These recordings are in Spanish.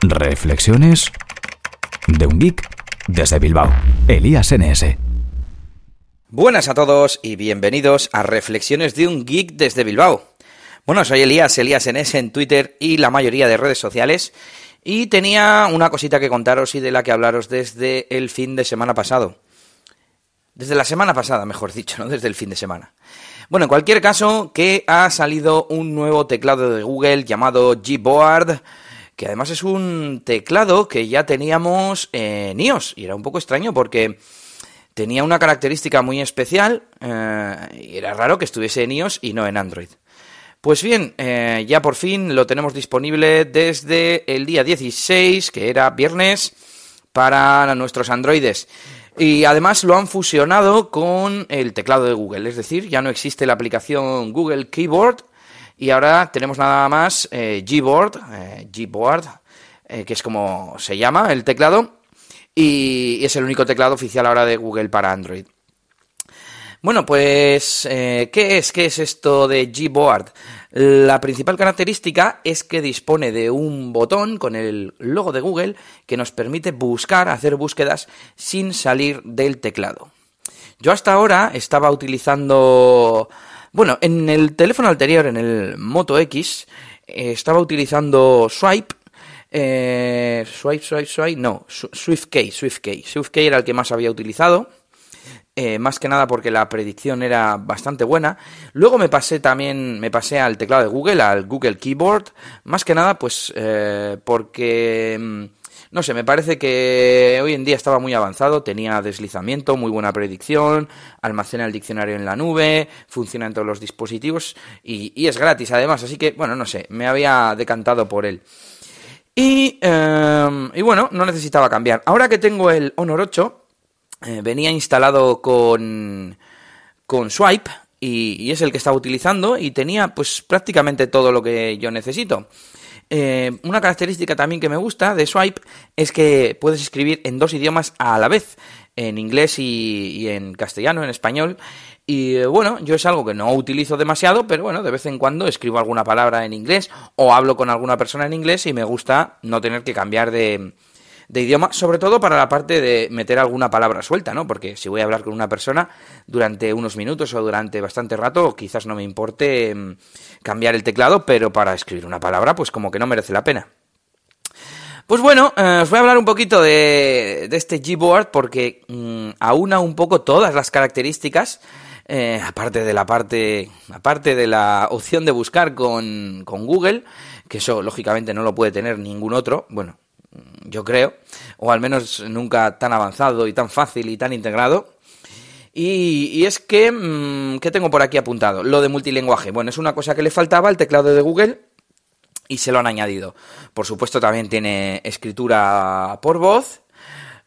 Reflexiones de un geek desde Bilbao. Elías NS. Buenas a todos y bienvenidos a Reflexiones de un geek desde Bilbao. Bueno, soy Elías, Elías NS en Twitter y la mayoría de redes sociales. Y tenía una cosita que contaros y de la que hablaros desde el fin de semana pasado. Desde la semana pasada, mejor dicho, no desde el fin de semana. Bueno, en cualquier caso, que ha salido un nuevo teclado de Google llamado Gboard que además es un teclado que ya teníamos en iOS, y era un poco extraño porque tenía una característica muy especial, eh, y era raro que estuviese en iOS y no en Android. Pues bien, eh, ya por fin lo tenemos disponible desde el día 16, que era viernes, para nuestros androides. Y además lo han fusionado con el teclado de Google, es decir, ya no existe la aplicación Google Keyboard, y ahora tenemos nada más eh, Gboard, eh, Gboard eh, que es como se llama el teclado, y es el único teclado oficial ahora de Google para Android. Bueno, pues, ¿qué es? ¿Qué es esto de Gboard? La principal característica es que dispone de un botón con el logo de Google que nos permite buscar, hacer búsquedas sin salir del teclado. Yo hasta ahora estaba utilizando bueno, en el teléfono anterior, en el Moto X, eh, estaba utilizando Swipe. Eh, swipe, swipe, swipe, no, SwiftKey, SwiftKey. SwiftKey era el que más había utilizado. Eh, más que nada porque la predicción era bastante buena. Luego me pasé también, me pasé al teclado de Google, al Google Keyboard, más que nada pues porque mm, no sé, me parece que hoy en día estaba muy avanzado, tenía deslizamiento, muy buena predicción, almacena el diccionario en la nube, funciona en todos los dispositivos y, es gratis además, así que, bueno, no sé, me había decantado por él. Y, em, y bueno, no necesitaba cambiar. Ahora que tengo el Honor 8, eh, venía instalado con, con Swipe, y, es el que estaba utilizando y tenía pues prácticamente todo lo que yo necesito. Eh, una característica también que me gusta de Swipe es que puedes escribir en dos idiomas a la vez, en inglés y, en castellano, en español. Y eh, bueno, yo es algo que no utilizo demasiado, pero bueno, de vez en cuando escribo alguna palabra en inglés o hablo con alguna persona en inglés y me gusta no tener que cambiar de, de idioma, sobre todo para la parte de meter alguna palabra suelta, ¿no? Porque si voy a hablar con una persona durante unos minutos o durante bastante rato, quizás no me importe mm, cambiar el teclado, pero para escribir una palabra, pues como que no merece la pena. Pues bueno, eh, os voy a hablar un poquito de, este Gboard porque mm, aúna un poco todas las características, eh, aparte de la parte, aparte de la opción de buscar con, con Google, que eso lógicamente no lo puede tener ningún otro, bueno, yo creo, o al menos nunca tan avanzado y tan fácil y tan integrado. Y, es que, mm, ¿qué tengo por aquí apuntado? Lo de multilinguaje. Bueno, es una cosa que le faltaba al teclado de Google y se lo han añadido. Por supuesto, también tiene escritura por voz.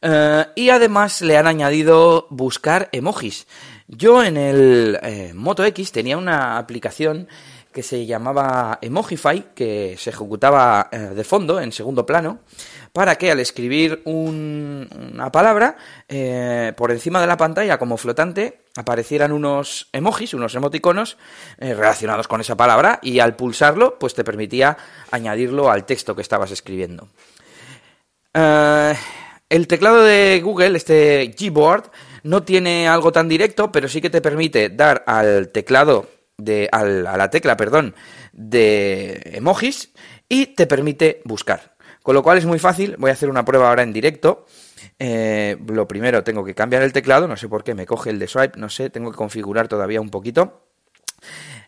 Eh, y además le han añadido buscar emojis. Yo en el eh, Moto X tenía una aplicación que se llamaba Emojify, que se ejecutaba eh, de fondo, en segundo plano, para que al escribir una palabra, eh, por encima de la pantalla como flotante, aparecieran unos emojis, unos emoticonos eh, relacionados con esa palabra, y al pulsarlo, pues te permitía añadirlo al texto que estabas escribiendo. el teclado de Google, este Gboard, no tiene algo tan directo, pero sí que te permite dar al teclado de, a la tecla, perdón, de emojis y te permite buscar. Con lo cual es muy fácil, voy a hacer una prueba ahora en directo. Eh, lo primero tengo que cambiar el teclado, no sé por qué me coge el de swipe, no sé, tengo que configurar todavía un poquito.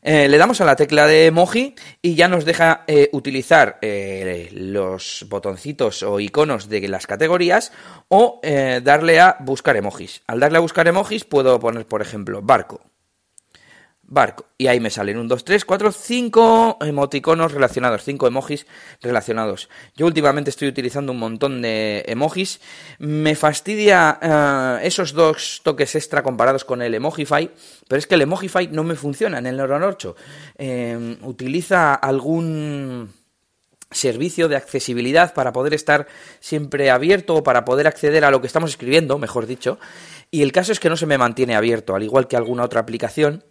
Eh, le damos a la tecla de emoji y ya nos deja eh, utilizar los botoncitos o iconos de las categorías o darle a buscar emojis. Al darle a buscar emojis puedo poner, por ejemplo, barco barco. Y ahí me salen un 2, 3, 4, 5 emoticonos relacionados, 5 emojis relacionados. Yo últimamente estoy utilizando un montón de emojis. Me fastidia eh, esos dos toques extra comparados con el Emojify, pero es que el Emojify no me funciona en el Neuron 8. Eh, utiliza algún servicio de accesibilidad para poder estar siempre abierto o para poder acceder a lo que estamos escribiendo, mejor dicho. Y el caso es que no se me mantiene abierto, al igual que alguna otra aplicación.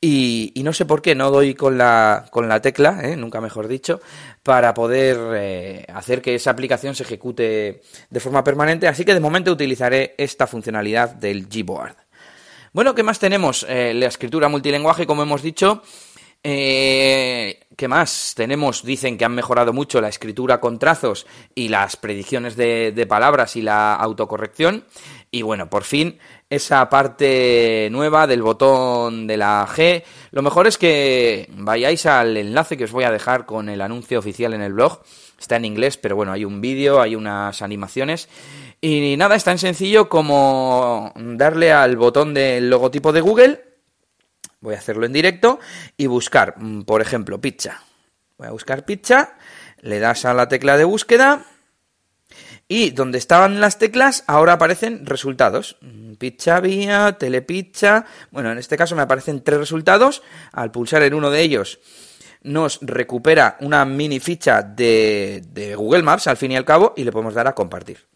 Y, no sé por qué, no doy con la, con la tecla, ¿eh? nunca mejor dicho, para poder eh, hacer que esa aplicación se ejecute de forma permanente. Así que de momento utilizaré esta funcionalidad del Gboard. Bueno, ¿qué más tenemos? Eh, la escritura multilenguaje, como hemos dicho. Eh, ¿Qué más? Tenemos, dicen que han mejorado mucho la escritura con trazos y las predicciones de, palabras y la autocorrección. Y bueno, por fin, esa parte nueva del botón de la G. Lo mejor es que vayáis al enlace que os voy a dejar con el anuncio oficial en el blog. Está en inglés, pero bueno, hay un vídeo, hay unas animaciones. Y nada, es tan sencillo como darle al botón del logotipo de Google Voy a hacerlo en directo y buscar, mm, por ejemplo, pizza. Voy a buscar pizza, le das a la tecla de búsqueda y donde estaban las teclas ahora aparecen resultados. Mm, pizza vía, telepizza. Bueno, en este caso me aparecen tres resultados. Al pulsar en uno de ellos nos recupera una mini ficha de, de Google Maps al fin y al cabo y le podemos dar a compartir.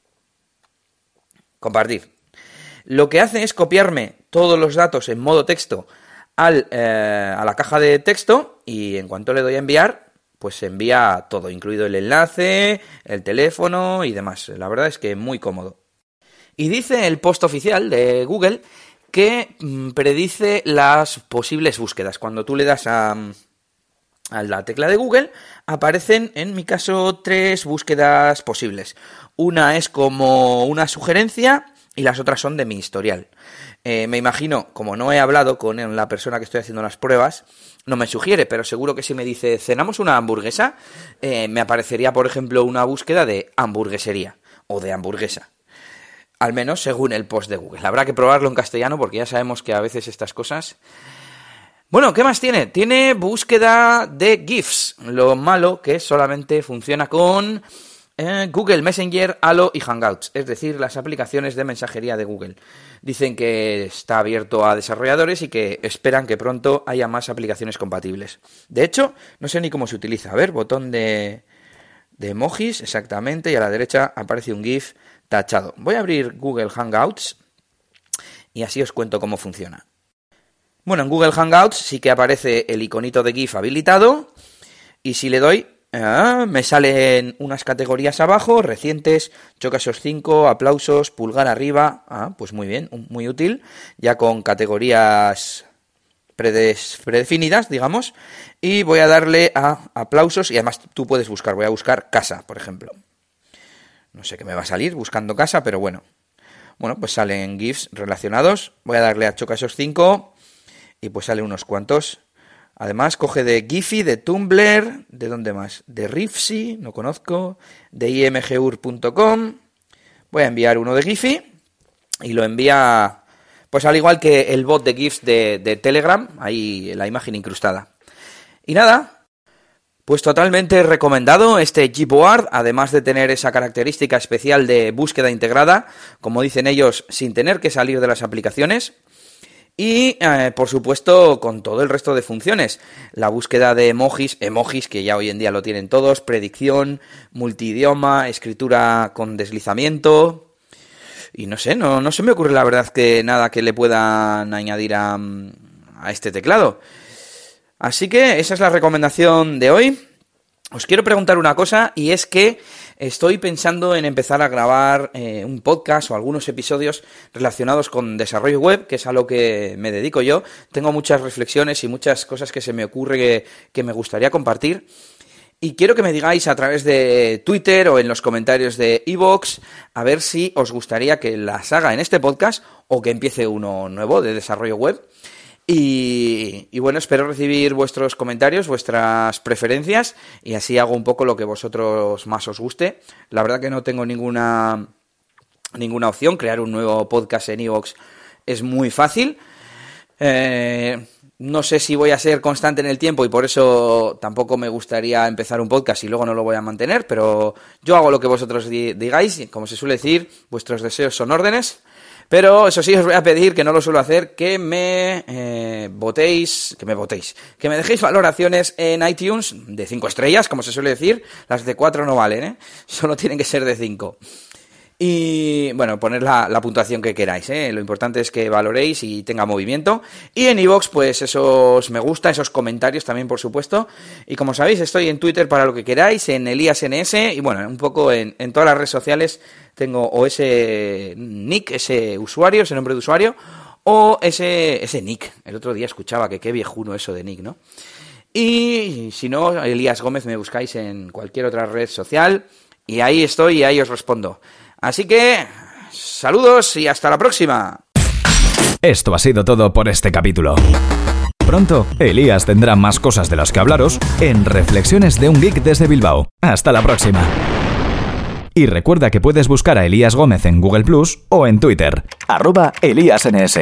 Compartir. Lo que hace es copiarme todos los datos en modo texto eh, a la caja de texto y en cuanto le doy a enviar, pues se envía todo, incluido el enlace, el teléfono y demás. La verdad es que muy cómodo. Y dice el post oficial de Google que mm, predice las posibles búsquedas. Cuando tú le das a, a la tecla de Google, aparecen, en mi caso, tres búsquedas posibles. Una es como una sugerencia y las otras son de mi historial. Eh, me imagino, como no he hablado con la persona que estoy haciendo las pruebas, no me sugiere, pero seguro que si me dice cenamos una hamburguesa, eh, me aparecería, por ejemplo, una búsqueda de hamburguesería o de hamburguesa. Al menos según el post de Google. Habrá que probarlo en castellano porque ya sabemos que a veces estas cosas... Bueno, ¿qué más tiene? Tiene búsqueda de GIFs. Lo malo que solamente funciona con Google Messenger, Halo y Hangouts, es decir, las aplicaciones de mensajería de Google. Dicen que está abierto a desarrolladores y que esperan que pronto haya más aplicaciones compatibles. De hecho, no sé ni cómo se utiliza. A ver, botón de, de emojis, exactamente, y a la derecha aparece un GIF tachado. Voy a abrir Google Hangouts y así os cuento cómo funciona. Bueno, en Google Hangouts sí que aparece el iconito de GIF habilitado y si le doy Ah, me salen unas categorías abajo, recientes, esos 5, aplausos, pulgar arriba. Ah, pues muy bien, muy útil, ya con categorías predefinidas, digamos. Y voy a darle a aplausos y además tú puedes buscar, voy a buscar casa, por ejemplo. No sé qué me va a salir buscando casa, pero bueno. Bueno, pues salen GIFs relacionados. Voy a darle a choca esos 5 y pues salen unos cuantos. Además, coge de Giphy, de Tumblr, ¿de dónde más? De Rifsi, no conozco, de imgur.com. Voy a enviar uno de Giphy y lo envía, pues al igual que el bot de GIFs de, Telegram, ahí la imagen incrustada. Y nada, pues totalmente recomendado este Gboard, además de tener esa característica especial de búsqueda integrada, como dicen ellos, sin tener que salir de las aplicaciones. Y, eh, por supuesto, con todo el resto de funciones. La búsqueda de emojis, emojis que ya hoy en día lo tienen todos, predicción, multidioma, escritura con deslizamiento. Y no sé, no, no se me ocurre la verdad que nada que le puedan añadir a, a este teclado. Así que esa es la recomendación de hoy. Os quiero preguntar una cosa y es que estoy pensando en empezar a grabar eh, un podcast o algunos episodios relacionados con desarrollo web, que es a lo que me dedico yo. Tengo muchas reflexiones y muchas cosas que se me ocurre que, me gustaría compartir. Y quiero que me digáis a través de Twitter o en los comentarios de Evox a ver si os gustaría que las haga en este podcast o que empiece uno nuevo de desarrollo web. Y, bueno, espero recibir vuestros comentarios, vuestras preferencias y así hago un poco lo que vosotros más os guste. La verdad que no tengo ninguna, ninguna opción. Crear un nuevo podcast en iVoox es muy fácil. Eh, no sé si voy a ser constante en el tiempo y por eso tampoco me gustaría empezar un podcast y luego no lo voy a mantener, pero yo hago lo que vosotros digáis, como se suele decir, vuestros deseos son órdenes. Pero eso sí, os voy a pedir, que no lo suelo hacer, que me eh, votéis, que me votéis, que me dejéis valoraciones en iTunes de 5 estrellas, como se suele decir. Las de 4 no valen, ¿eh? Solo tienen que ser de 5. Y bueno, poner la, puntuación que queráis, ¿eh? lo importante es que valoréis y tenga movimiento. Y en iVoox, pues esos me gusta, esos comentarios también, por supuesto. Y como sabéis, estoy en Twitter para lo que queráis, en ElíasNS y bueno, un poco en, en todas las redes sociales tengo o ese nick, ese usuario, ese nombre de usuario, o ese, ese nick. El otro día escuchaba que qué viejuno eso de nick, ¿no? Y si no, Elías Gómez me buscáis en cualquier otra red social y ahí estoy y ahí os respondo. Así que, saludos y hasta la próxima. Esto ha sido todo por este capítulo. Pronto, Elías tendrá más cosas de las que hablaros en Reflexiones de un Geek desde Bilbao. Hasta la próxima. Y recuerda que puedes buscar a Elías Gómez en Google Plus o en Twitter, arroba ElíasNS.